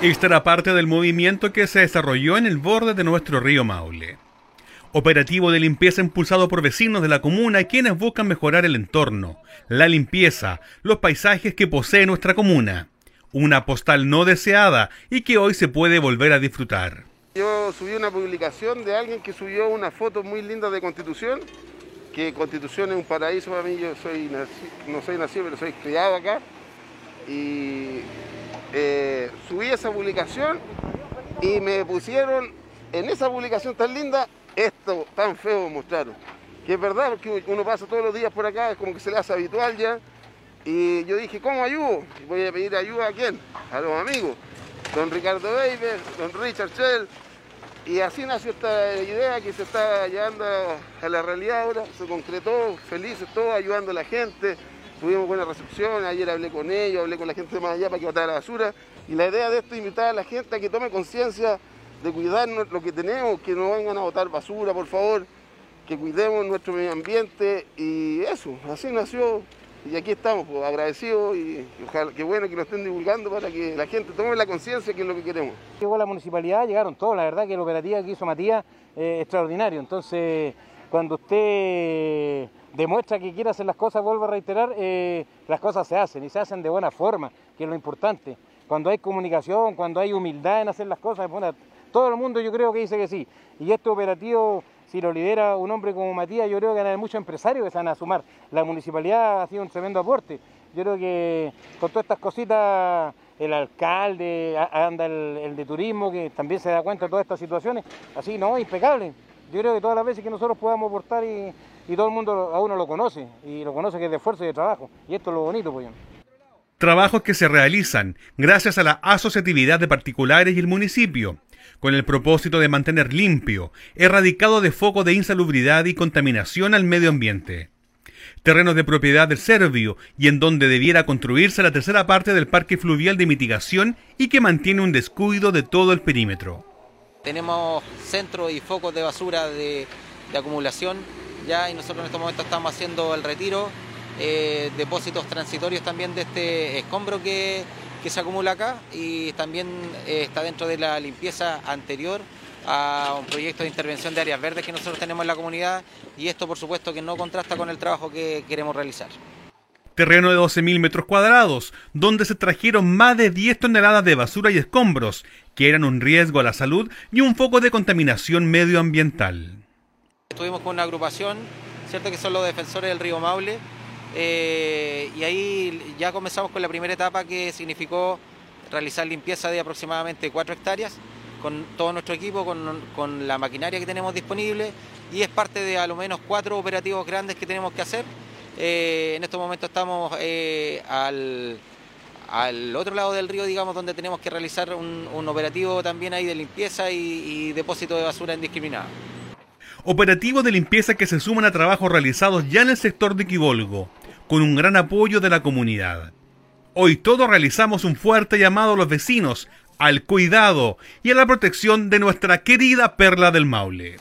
Esta era parte del movimiento que se desarrolló en el borde de nuestro río Maule. Operativo de limpieza impulsado por vecinos de la comuna quienes buscan mejorar el entorno, la limpieza, los paisajes que posee nuestra comuna. Una postal no deseada y que hoy se puede volver a disfrutar. Yo subí una publicación de alguien que subió una foto muy linda de Constitución, que Constitución es un paraíso para mí, yo soy no soy nacido, pero soy criado acá. Y eh, subí esa publicación y me pusieron en esa publicación tan linda esto tan feo mostraron. Que es verdad, porque uno pasa todos los días por acá, es como que se le hace habitual ya. Y yo dije, ¿cómo ayudo? Voy a pedir ayuda a quién? A los amigos. Don Ricardo Weber, don Richard Shell. Y así nació esta idea que se está llevando a la realidad ahora. Se concretó, felices todos, ayudando a la gente. Tuvimos buena recepción, ayer hablé con ellos, hablé con la gente de más allá para que botara la basura. Y la idea de esto es invitar a la gente a que tome conciencia de cuidar lo que tenemos, que no vengan a botar basura, por favor, que cuidemos nuestro medio ambiente y eso, así nació y aquí estamos, pues, agradecidos y, ojalá, qué bueno que lo estén divulgando para que la gente tome la conciencia que es lo que queremos. Llegó la municipalidad, llegaron todos, la verdad que la operativa que hizo Matías es extraordinario, entonces cuando usted demuestra que quiere hacer las cosas, vuelvo a reiterar, eh, las cosas se hacen y se hacen de buena forma, que es lo importante. Cuando hay comunicación, cuando hay humildad en hacer las cosas, todo el mundo yo creo que dice que sí. Y este operativo, si lo lidera un hombre como Matías, yo creo que hay muchos empresarios que se van a sumar. La municipalidad ha sido un tremendo aporte. Yo creo que con todas estas cositas, el alcalde, anda el, de turismo, que también se da cuenta de todas estas situaciones, así, no, impecable. Yo creo que todas las veces que nosotros podamos aportar y, todo el mundo a uno lo conoce, y lo conoce que es de esfuerzo y de trabajo. Y esto es lo bonito, pues trabajos que se realizan gracias a la asociatividad de particulares y el municipio, con el propósito de mantener limpio, erradicado de foco de insalubridad y contaminación al medio ambiente. Terrenos de propiedad del Servio y en donde debiera construirse la tercera parte del parque fluvial de mitigación y que mantiene un descuido de todo el perímetro. Tenemos centros y focos de basura de, de acumulación y nosotros en este momento estamos haciendo el retiro eh, depósitos transitorios también de este escombro que, se acumula acá y también eh, está dentro de la limpieza anterior a un proyecto de intervención de áreas verdes que nosotros tenemos en la comunidad y esto por supuesto que no contrasta con el trabajo que queremos realizar. Terreno de 12.000 metros cuadrados, donde se trajeron más de 10 toneladas de basura y escombros, que eran un riesgo a la salud y un foco de contaminación medioambiental. Estuvimos con una agrupación, cierto que son los defensores del río Maule, eh, y ahí ya comenzamos con la primera etapa que significó realizar limpieza de aproximadamente 4 hectáreas con todo nuestro equipo, con, la maquinaria que tenemos disponible. Y es parte de a lo menos cuatro operativos grandes que tenemos que hacer. Eh, en estos momentos estamos eh, al, otro lado del río, digamos, donde tenemos que realizar un, operativo también ahí de limpieza y, y depósito de basura indiscriminada operativos de limpieza que se suman a trabajos realizados ya en el sector de Quibolgo, con un gran apoyo de la comunidad. Hoy todos realizamos un fuerte llamado a los vecinos al cuidado y a la protección de nuestra querida perla del Maule.